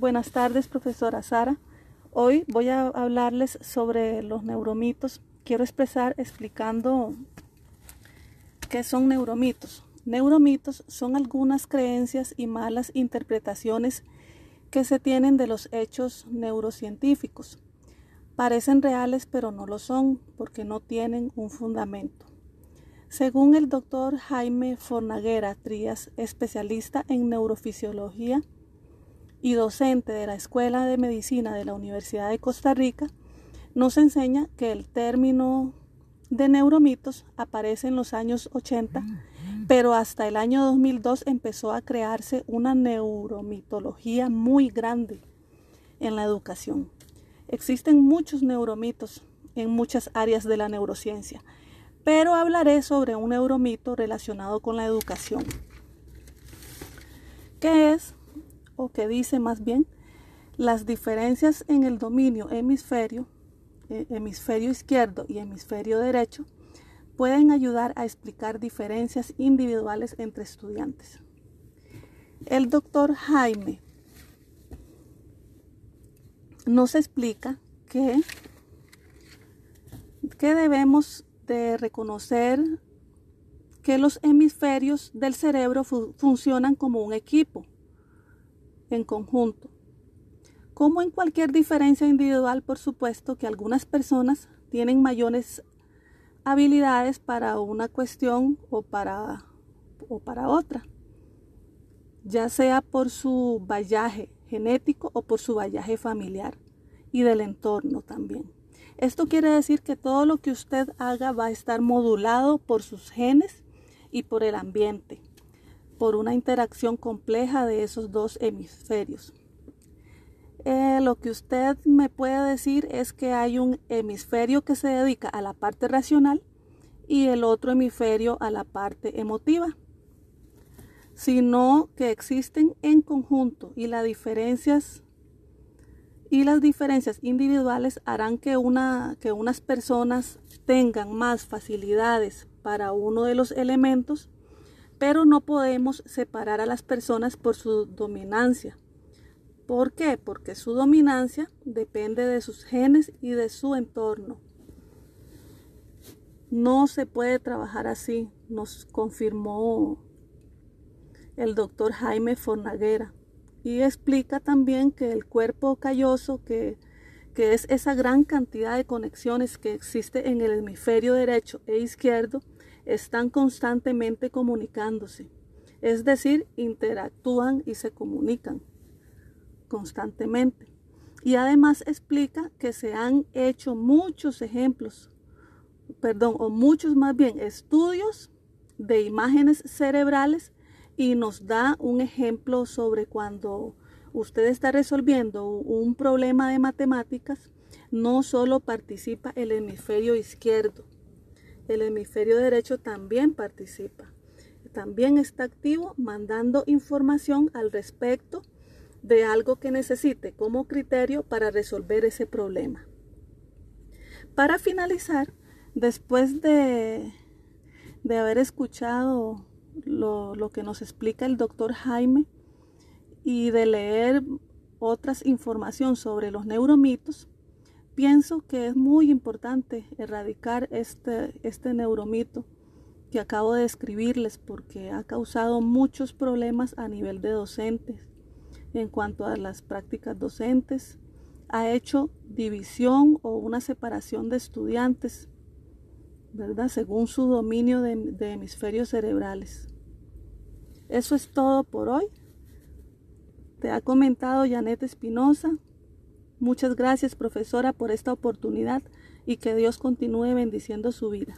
Buenas tardes, profesora Sara. Hoy voy a hablarles sobre los neuromitos. Quiero expresar explicando qué son neuromitos. Neuromitos son algunas creencias y malas interpretaciones que se tienen de los hechos neurocientíficos. Parecen reales, pero no lo son porque no tienen un fundamento. Según el doctor Jaime Fornaguera Trías, especialista en neurofisiología, y docente de la Escuela de Medicina de la Universidad de Costa Rica, nos enseña que el término de neuromitos aparece en los años 80, pero hasta el año 2002 empezó a crearse una neuromitología muy grande en la educación. Existen muchos neuromitos en muchas áreas de la neurociencia, pero hablaré sobre un neuromito relacionado con la educación. ¿Qué es o que dice más bien las diferencias en el dominio hemisferio, eh, hemisferio izquierdo y hemisferio derecho pueden ayudar a explicar diferencias individuales entre estudiantes. El doctor Jaime nos explica que, que debemos de reconocer que los hemisferios del cerebro funcionan como un equipo en conjunto. Como en cualquier diferencia individual, por supuesto que algunas personas tienen mayores habilidades para una cuestión o para, o para otra, ya sea por su vallaje genético o por su vallaje familiar y del entorno también. Esto quiere decir que todo lo que usted haga va a estar modulado por sus genes y por el ambiente por una interacción compleja de esos dos hemisferios. Eh, lo que usted me puede decir es que hay un hemisferio que se dedica a la parte racional y el otro hemisferio a la parte emotiva, sino que existen en conjunto y las diferencias y las diferencias individuales harán que, una, que unas personas tengan más facilidades para uno de los elementos pero no podemos separar a las personas por su dominancia. ¿Por qué? Porque su dominancia depende de sus genes y de su entorno. No se puede trabajar así, nos confirmó el doctor Jaime Fornaguera. Y explica también que el cuerpo calloso, que, que es esa gran cantidad de conexiones que existe en el hemisferio derecho e izquierdo, están constantemente comunicándose, es decir, interactúan y se comunican constantemente. Y además explica que se han hecho muchos ejemplos, perdón, o muchos más bien estudios de imágenes cerebrales y nos da un ejemplo sobre cuando usted está resolviendo un problema de matemáticas, no solo participa el hemisferio izquierdo, el hemisferio derecho también participa. También está activo mandando información al respecto de algo que necesite como criterio para resolver ese problema. Para finalizar, después de, de haber escuchado lo, lo que nos explica el doctor Jaime y de leer otras información sobre los neuromitos, Pienso que es muy importante erradicar este, este neuromito que acabo de escribirles porque ha causado muchos problemas a nivel de docentes en cuanto a las prácticas docentes. Ha hecho división o una separación de estudiantes, ¿verdad? Según su dominio de, de hemisferios cerebrales. Eso es todo por hoy. Te ha comentado Janet Espinosa. Muchas gracias, profesora, por esta oportunidad y que Dios continúe bendiciendo su vida.